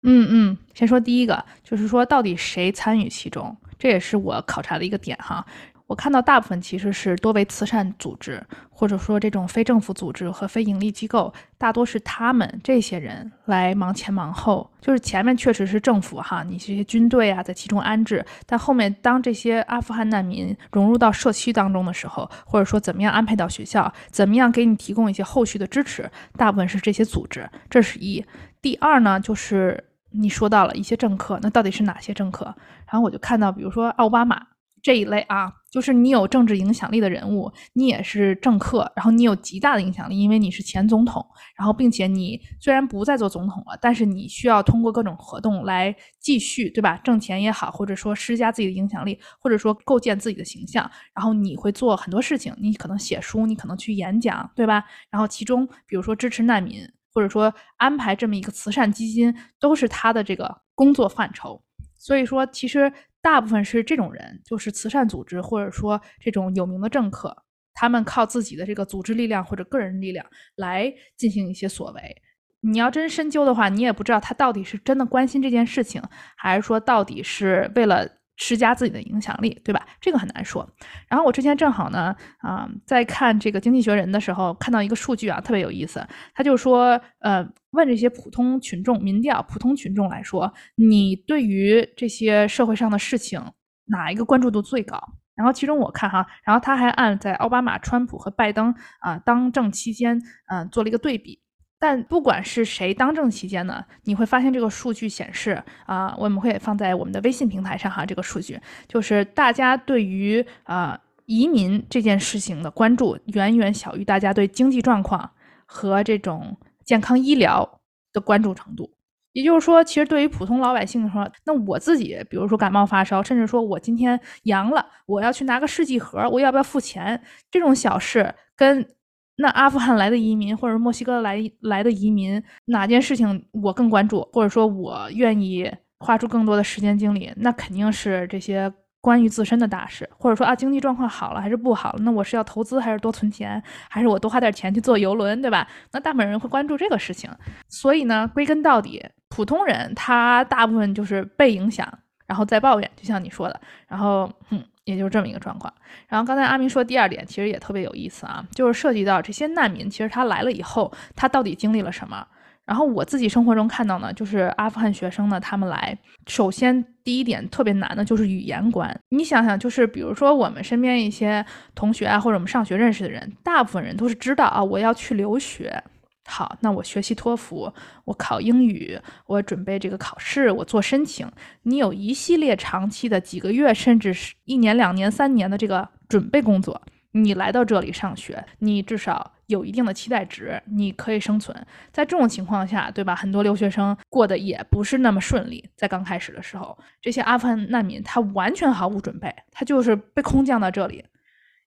嗯嗯，先说第一个，就是说到底谁参与其中，这也是我考察的一个点哈。我看到大部分其实是多为慈善组织，或者说这种非政府组织和非盈利机构，大多是他们这些人来忙前忙后。就是前面确实是政府哈，你这些军队啊在其中安置，但后面当这些阿富汗难民融入到社区当中的时候，或者说怎么样安排到学校，怎么样给你提供一些后续的支持，大部分是这些组织。这是一。第二呢，就是你说到了一些政客，那到底是哪些政客？然后我就看到，比如说奥巴马。这一类啊，就是你有政治影响力的人物，你也是政客，然后你有极大的影响力，因为你是前总统，然后并且你虽然不再做总统了，但是你需要通过各种活动来继续，对吧？挣钱也好，或者说施加自己的影响力，或者说构建自己的形象，然后你会做很多事情，你可能写书，你可能去演讲，对吧？然后其中比如说支持难民，或者说安排这么一个慈善基金，都是他的这个工作范畴。所以说，其实。大部分是这种人，就是慈善组织或者说这种有名的政客，他们靠自己的这个组织力量或者个人力量来进行一些所为。你要真深究的话，你也不知道他到底是真的关心这件事情，还是说到底是为了。施加自己的影响力，对吧？这个很难说。然后我之前正好呢，啊，在看这个《经济学人》的时候，看到一个数据啊，特别有意思。他就说，呃，问这些普通群众，民调，普通群众来说，你对于这些社会上的事情，哪一个关注度最高？然后其中我看哈，然后他还按在奥巴马、川普和拜登啊当政期间，嗯，做了一个对比。但不管是谁当政期间呢，你会发现这个数据显示啊，我们会放在我们的微信平台上哈。这个数据就是大家对于啊移民这件事情的关注远远小于大家对经济状况和这种健康医疗的关注程度。也就是说，其实对于普通老百姓说，那我自己比如说感冒发烧，甚至说我今天阳了，我要去拿个试剂盒，我要不要付钱？这种小事跟。那阿富汗来的移民，或者墨西哥来来的移民，哪件事情我更关注，或者说我愿意花出更多的时间精力？那肯定是这些关于自身的大事，或者说啊，经济状况好了还是不好了？那我是要投资还是多存钱，还是我多花点钱去坐游轮，对吧？那大部分人会关注这个事情。所以呢，归根到底，普通人他大部分就是被影响，然后再抱怨，就像你说的，然后嗯。也就是这么一个状况。然后刚才阿明说第二点，其实也特别有意思啊，就是涉及到这些难民，其实他来了以后，他到底经历了什么？然后我自己生活中看到呢，就是阿富汗学生呢，他们来，首先第一点特别难的就是语言关。你想想，就是比如说我们身边一些同学啊，或者我们上学认识的人，大部分人都是知道啊，我要去留学。好，那我学习托福，我考英语，我准备这个考试，我做申请。你有一系列长期的几个月，甚至是一年、两年、三年的这个准备工作。你来到这里上学，你至少有一定的期待值，你可以生存。在这种情况下，对吧？很多留学生过得也不是那么顺利。在刚开始的时候，这些阿富汗难民他完全毫无准备，他就是被空降到这里，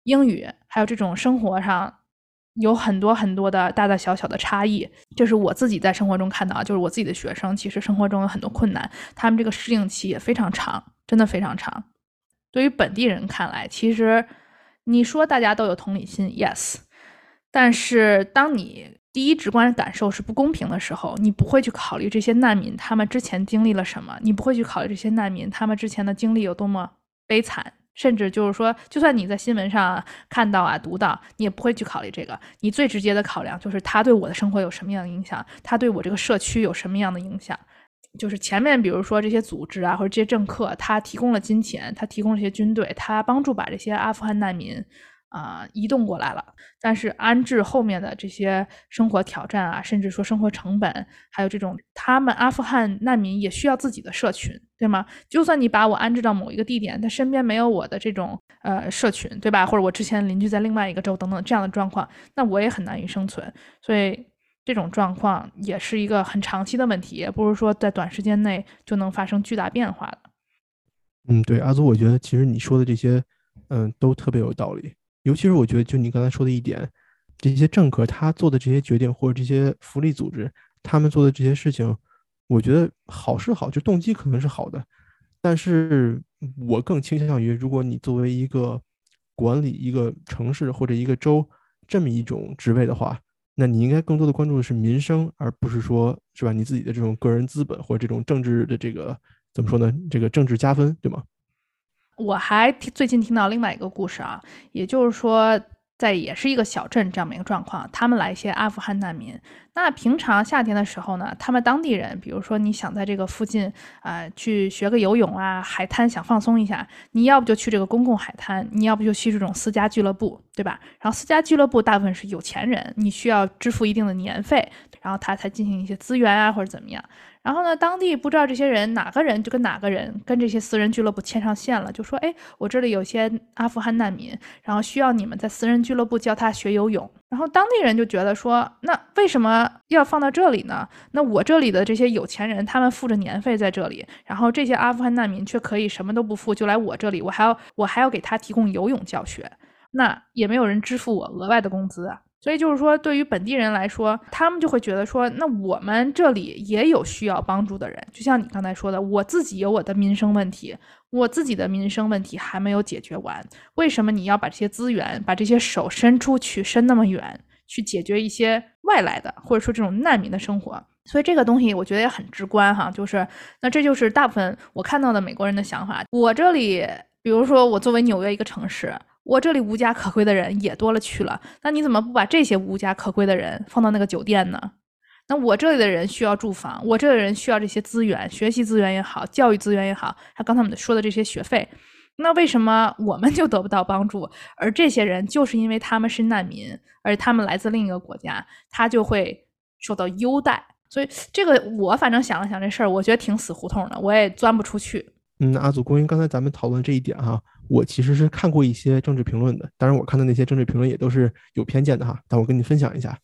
英语还有这种生活上。有很多很多的大大小小的差异，这是我自己在生活中看到，就是我自己的学生，其实生活中有很多困难，他们这个适应期也非常长，真的非常长。对于本地人看来，其实你说大家都有同理心，yes，但是当你第一直观感受是不公平的时候，你不会去考虑这些难民他们之前经历了什么，你不会去考虑这些难民他们之前的经历有多么悲惨。甚至就是说，就算你在新闻上看到啊、读到，你也不会去考虑这个。你最直接的考量就是他对我的生活有什么样的影响，他对我这个社区有什么样的影响。就是前面比如说这些组织啊，或者这些政客，他提供了金钱，他提供了这些军队，他帮助把这些阿富汗难民。啊，移动过来了，但是安置后面的这些生活挑战啊，甚至说生活成本，还有这种他们阿富汗难民也需要自己的社群，对吗？就算你把我安置到某一个地点，他身边没有我的这种呃社群，对吧？或者我之前邻居在另外一个州等等这样的状况，那我也很难以生存。所以这种状况也是一个很长期的问题，也不是说在短时间内就能发生巨大变化的。嗯，对，阿祖，我觉得其实你说的这些，嗯，都特别有道理。尤其是我觉得，就你刚才说的一点，这些政客他做的这些决定，或者这些福利组织他们做的这些事情，我觉得好是好，就动机可能是好的，但是我更倾向于，如果你作为一个管理一个城市或者一个州这么一种职位的话，那你应该更多的关注的是民生，而不是说是吧你自己的这种个人资本或者这种政治的这个怎么说呢？这个政治加分，对吗？我还听最近听到另外一个故事啊，也就是说，在也是一个小镇这样的一个状况，他们来一些阿富汗难民。那平常夏天的时候呢，他们当地人，比如说你想在这个附近啊去学个游泳啊，海滩想放松一下，你要不就去这个公共海滩，你要不就去这种私家俱乐部，对吧？然后私家俱乐部大部分是有钱人，你需要支付一定的年费，然后他才进行一些资源啊或者怎么样。然后呢，当地不知道这些人哪个人就跟哪个人跟这些私人俱乐部牵上线了，就说：“哎，我这里有些阿富汗难民，然后需要你们在私人俱乐部教他学游泳。”然后当地人就觉得说：“那为什么要放到这里呢？那我这里的这些有钱人，他们付着年费在这里，然后这些阿富汗难民却可以什么都不付就来我这里，我还要我还要给他提供游泳教学，那也没有人支付我额外的工资啊。”所以就是说，对于本地人来说，他们就会觉得说，那我们这里也有需要帮助的人。就像你刚才说的，我自己有我的民生问题，我自己的民生问题还没有解决完。为什么你要把这些资源、把这些手伸出去，伸那么远，去解决一些外来的，或者说这种难民的生活？所以这个东西我觉得也很直观哈，就是那这就是大部分我看到的美国人的想法。我这里，比如说我作为纽约一个城市。我这里无家可归的人也多了去了，那你怎么不把这些无家可归的人放到那个酒店呢？那我这里的人需要住房，我这里的人需要这些资源，学习资源也好，教育资源也好，还刚才我们说的这些学费，那为什么我们就得不到帮助，而这些人就是因为他们是难民，而他们来自另一个国家，他就会受到优待？所以这个我反正想了想这事儿，我觉得挺死胡同的，我也钻不出去。嗯，阿祖，关于刚才咱们讨论这一点哈。我其实是看过一些政治评论的，当然我看的那些政治评论也都是有偏见的哈。但我跟你分享一下，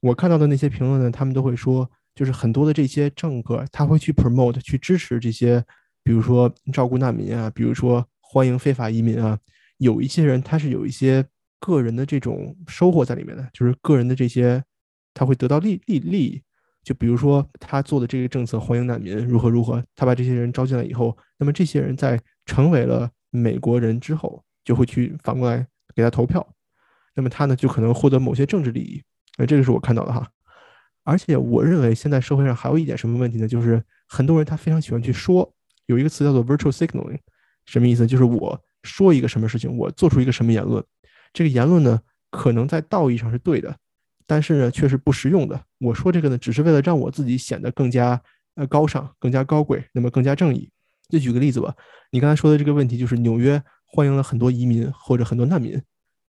我看到的那些评论呢，他们都会说，就是很多的这些政客他会去 promote 去支持这些，比如说照顾难民啊，比如说欢迎非法移民啊。有一些人他是有一些个人的这种收获在里面的，就是个人的这些他会得到利利利益。就比如说他做的这个政策欢迎难民如何如何，他把这些人招进来以后，那么这些人在成为了。美国人之后就会去反过来给他投票，那么他呢就可能获得某些政治利益，那，这个是我看到的哈。而且我认为现在社会上还有一点什么问题呢？就是很多人他非常喜欢去说，有一个词叫做 virtual signaling，什么意思？就是我说一个什么事情，我做出一个什么言论，这个言论呢可能在道义上是对的，但是呢却是不实用的。我说这个呢只是为了让我自己显得更加呃高尚、更加高贵，那么更加正义。就举个例子吧，你刚才说的这个问题，就是纽约欢迎了很多移民或者很多难民，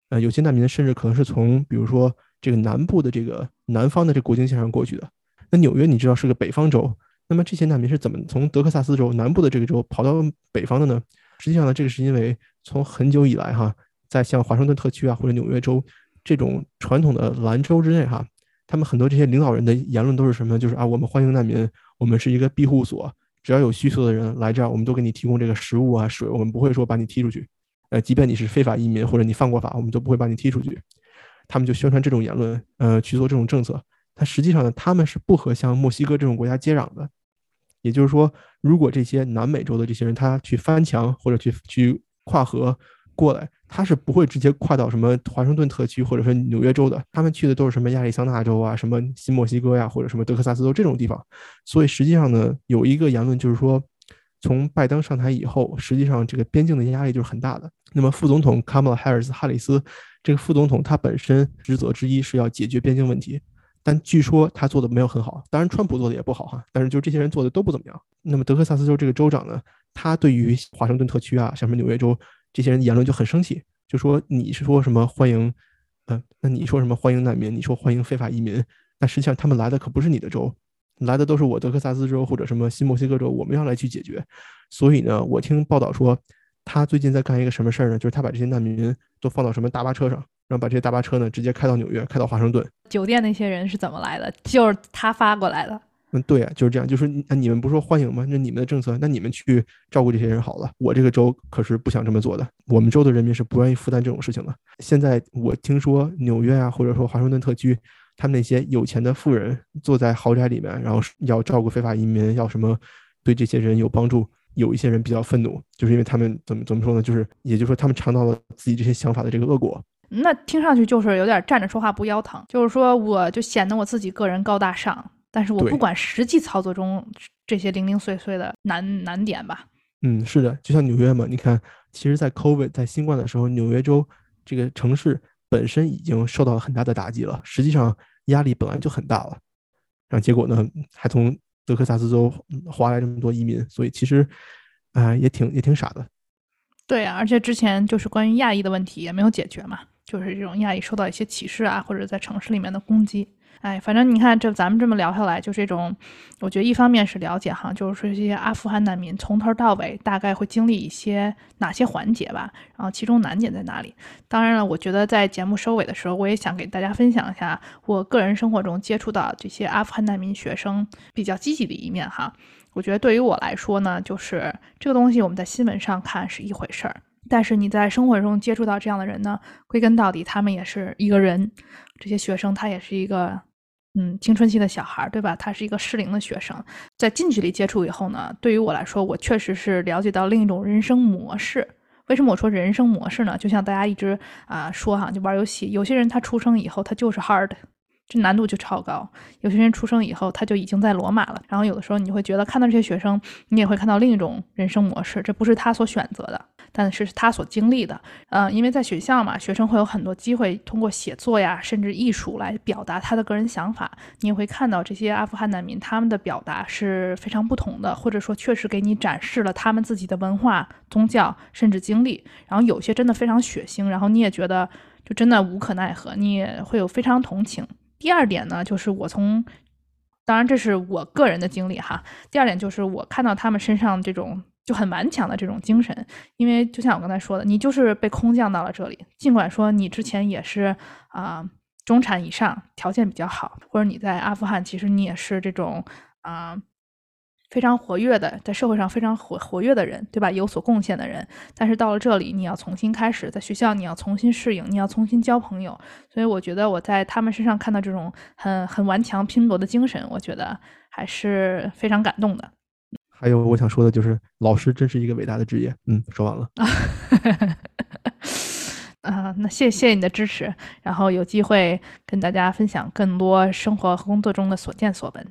呃，有些难民甚至可能是从比如说这个南部的这个南方的这个国境线上过去的。那纽约你知道是个北方州，那么这些难民是怎么从德克萨斯州南部的这个州跑到北方的呢？实际上呢，这个是因为从很久以来哈，在像华盛顿特区啊或者纽约州这种传统的蓝州之内哈，他们很多这些领导人的言论都是什么？就是啊，我们欢迎难民，我们是一个庇护所。只要有需求的人来这儿，我们都给你提供这个食物啊、水，我们不会说把你踢出去。呃，即便你是非法移民或者你犯过法，我们都不会把你踢出去。他们就宣传这种言论，呃，去做这种政策。但实际上呢，他们是不和像墨西哥这种国家接壤的。也就是说，如果这些南美洲的这些人他去翻墙或者去去跨河过来。他是不会直接跨到什么华盛顿特区或者是纽约州的，他们去的都是什么亚利桑那州啊、什么新墨西哥呀，或者什么德克萨斯州这种地方。所以实际上呢，有一个言论就是说，从拜登上台以后，实际上这个边境的压力就是很大的。那么副总统卡马拉·哈里斯，哈里斯这个副总统他本身职责之一是要解决边境问题，但据说他做的没有很好。当然，川普做的也不好哈，但是就这些人做的都不怎么样。那么德克萨斯州这个州长呢，他对于华盛顿特区啊，像什么纽约州这些人言论就很生气，就说你是说什么欢迎，嗯，那你说什么欢迎难民？你说欢迎非法移民？但实际上他们来的可不是你的州。来的都是我德克萨斯州或者什么新墨西哥州，我们要来去解决。所以呢，我听报道说，他最近在干一个什么事儿呢？就是他把这些难民都放到什么大巴车上，然后把这些大巴车呢直接开到纽约，开到华盛顿。酒店那些人是怎么来的？就是他发过来的。嗯，对啊，就是这样。就是那你们不是说欢迎吗？那你们的政策，那你们去照顾这些人好了。我这个州可是不想这么做的，我们州的人民是不愿意负担这种事情的。现在我听说纽约啊，或者说华盛顿特区。他们那些有钱的富人坐在豪宅里面，然后要照顾非法移民，要什么对这些人有帮助。有一些人比较愤怒，就是因为他们怎么怎么说呢？就是，也就是说，他们尝到了自己这些想法的这个恶果。那听上去就是有点站着说话不腰疼，就是说我就显得我自己个人高大上，但是我不管实际操作中这些零零碎碎的难难点吧。嗯，是的，就像纽约嘛，你看，其实，在 COVID 在新冠的时候，纽约州这个城市本身已经受到了很大的打击了。实际上。压力本来就很大了，然后结果呢，还从德克萨斯州划来这么多移民，所以其实，啊，也挺也挺傻的。对啊，而且之前就是关于亚裔的问题也没有解决嘛，就是这种亚裔受到一些歧视啊，或者在城市里面的攻击。哎，反正你看，这咱们这么聊下来，就这种，我觉得一方面是了解哈，就是说这些阿富汗难民从头到尾大概会经历一些哪些环节吧，然后其中难点在哪里。当然了，我觉得在节目收尾的时候，我也想给大家分享一下我个人生活中接触到这些阿富汗难民学生比较积极的一面哈。我觉得对于我来说呢，就是这个东西我们在新闻上看是一回事儿，但是你在生活中接触到这样的人呢，归根到底他们也是一个人，这些学生他也是一个。嗯，青春期的小孩，对吧？他是一个适龄的学生，在近距离接触以后呢，对于我来说，我确实是了解到另一种人生模式。为什么我说人生模式呢？就像大家一直啊说哈，就玩游戏，有些人他出生以后他就是 hard，这难度就超高；有些人出生以后他就已经在罗马了。然后有的时候你会觉得看到这些学生，你也会看到另一种人生模式，这不是他所选择的。但是他所经历的，嗯，因为在学校嘛，学生会有很多机会通过写作呀，甚至艺术来表达他的个人想法。你也会看到这些阿富汗难民，他们的表达是非常不同的，或者说确实给你展示了他们自己的文化、宗教甚至经历。然后有些真的非常血腥，然后你也觉得就真的无可奈何，你也会有非常同情。第二点呢，就是我从，当然这是我个人的经历哈。第二点就是我看到他们身上这种。就很顽强的这种精神，因为就像我刚才说的，你就是被空降到了这里，尽管说你之前也是啊中产以上，条件比较好，或者你在阿富汗，其实你也是这种啊非常活跃的，在社会上非常活活跃的人，对吧？有所贡献的人，但是到了这里，你要重新开始，在学校你要重新适应，你要重新交朋友，所以我觉得我在他们身上看到这种很很顽强拼搏的精神，我觉得还是非常感动的。还有我想说的就是，老师真是一个伟大的职业。嗯，说完了。啊，那谢谢你的支持，然后有机会跟大家分享更多生活和工作中的所见所闻。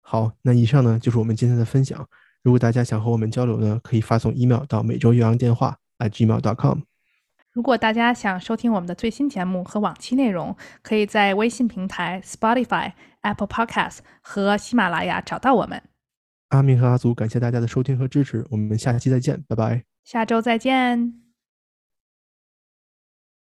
好，那以上呢就是我们今天的分享。如果大家想和我们交流呢，可以发送 email 到每周岳阳电话 at gmail.com。如果大家想收听我们的最新节目和往期内容，可以在微信平台 Spotify、Apple Podcasts 和喜马拉雅找到我们。阿明和阿祖，感谢大家的收听和支持，我们下期再见，拜拜。下周再见。